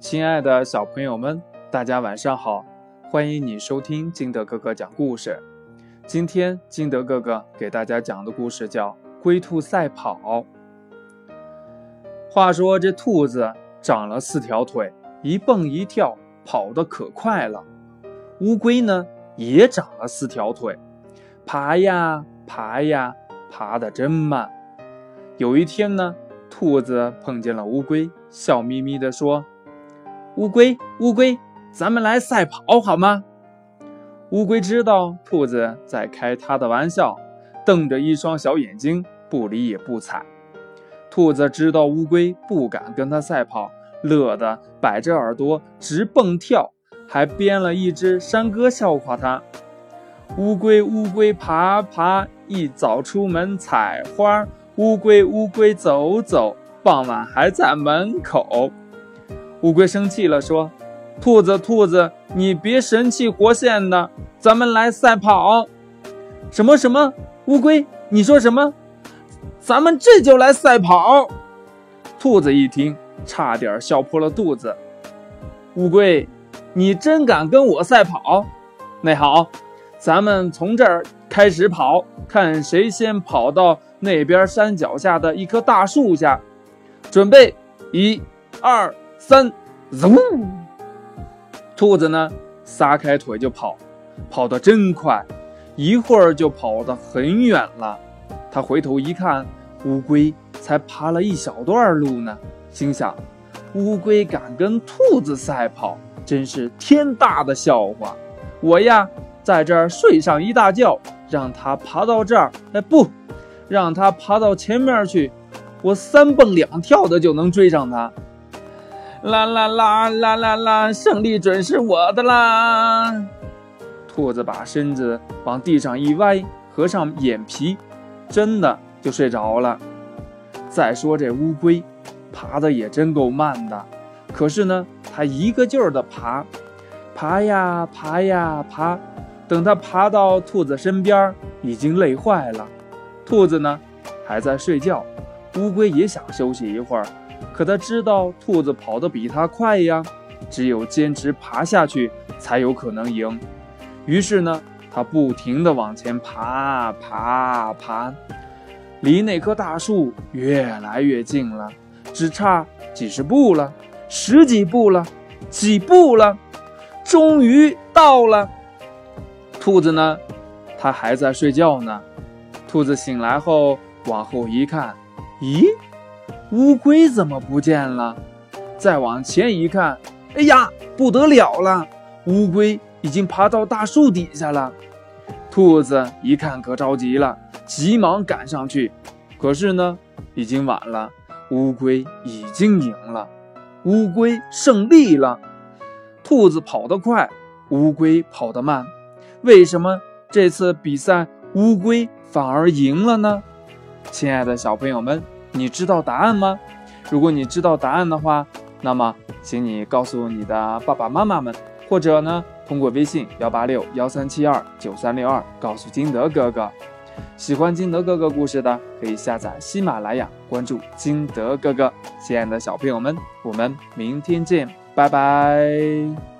亲爱的小朋友们，大家晚上好！欢迎你收听金德哥哥讲故事。今天金德哥哥给大家讲的故事叫《龟兔赛跑》。话说这兔子长了四条腿，一蹦一跳，跑得可快了。乌龟呢，也长了四条腿，爬呀爬呀，爬得真慢。有一天呢，兔子碰见了乌龟，笑眯眯地说：“乌龟，乌龟，咱们来赛跑好吗？”乌龟知道兔子在开它的玩笑，瞪着一双小眼睛，不理也不睬。兔子知道乌龟不敢跟它赛跑，乐得摆着耳朵直蹦跳，还编了一支山歌笑话它：“乌龟，乌龟爬爬，一早出门采花。”乌龟，乌龟走走，傍晚还在门口。乌龟生气了，说：“兔子，兔子，你别神气活现的，咱们来赛跑。”什么什么？乌龟，你说什么？咱们这就来赛跑。兔子一听，差点笑破了肚子。乌龟，你真敢跟我赛跑？那好，咱们从这儿开始跑，看谁先跑到。那边山脚下的一棵大树下，准备，一、二、三，嗖！兔子呢，撒开腿就跑，跑得真快，一会儿就跑得很远了。他回头一看，乌龟才爬了一小段路呢，心想：乌龟敢跟兔子赛跑，真是天大的笑话！我呀，在这儿睡上一大觉，让它爬到这儿，哎，不！让它爬到前面去，我三蹦两跳的就能追上他。啦啦啦啦啦啦，胜利准是我的啦！兔子把身子往地上一歪，合上眼皮，真的就睡着了。再说这乌龟，爬的也真够慢的，可是呢，它一个劲儿的爬，爬呀爬呀爬，等它爬到兔子身边，已经累坏了。兔子呢，还在睡觉。乌龟也想休息一会儿，可他知道兔子跑得比他快呀，只有坚持爬下去才有可能赢。于是呢，他不停地往前爬，爬，爬，离那棵大树越来越近了，只差几十步了，十几步了，几步了，终于到了。兔子呢，它还在睡觉呢。兔子醒来后，往后一看，咦，乌龟怎么不见了？再往前一看，哎呀，不得了了，乌龟已经爬到大树底下了。兔子一看可着急了，急忙赶上去，可是呢，已经晚了，乌龟已经赢了，乌龟胜利了。兔子跑得快，乌龟跑得慢，为什么这次比赛乌龟？反而赢了呢，亲爱的小朋友们，你知道答案吗？如果你知道答案的话，那么请你告诉你的爸爸妈妈们，或者呢，通过微信幺八六幺三七二九三六二告诉金德哥哥。喜欢金德哥哥故事的，可以下载喜马拉雅，关注金德哥哥。亲爱的小朋友们，我们明天见，拜拜。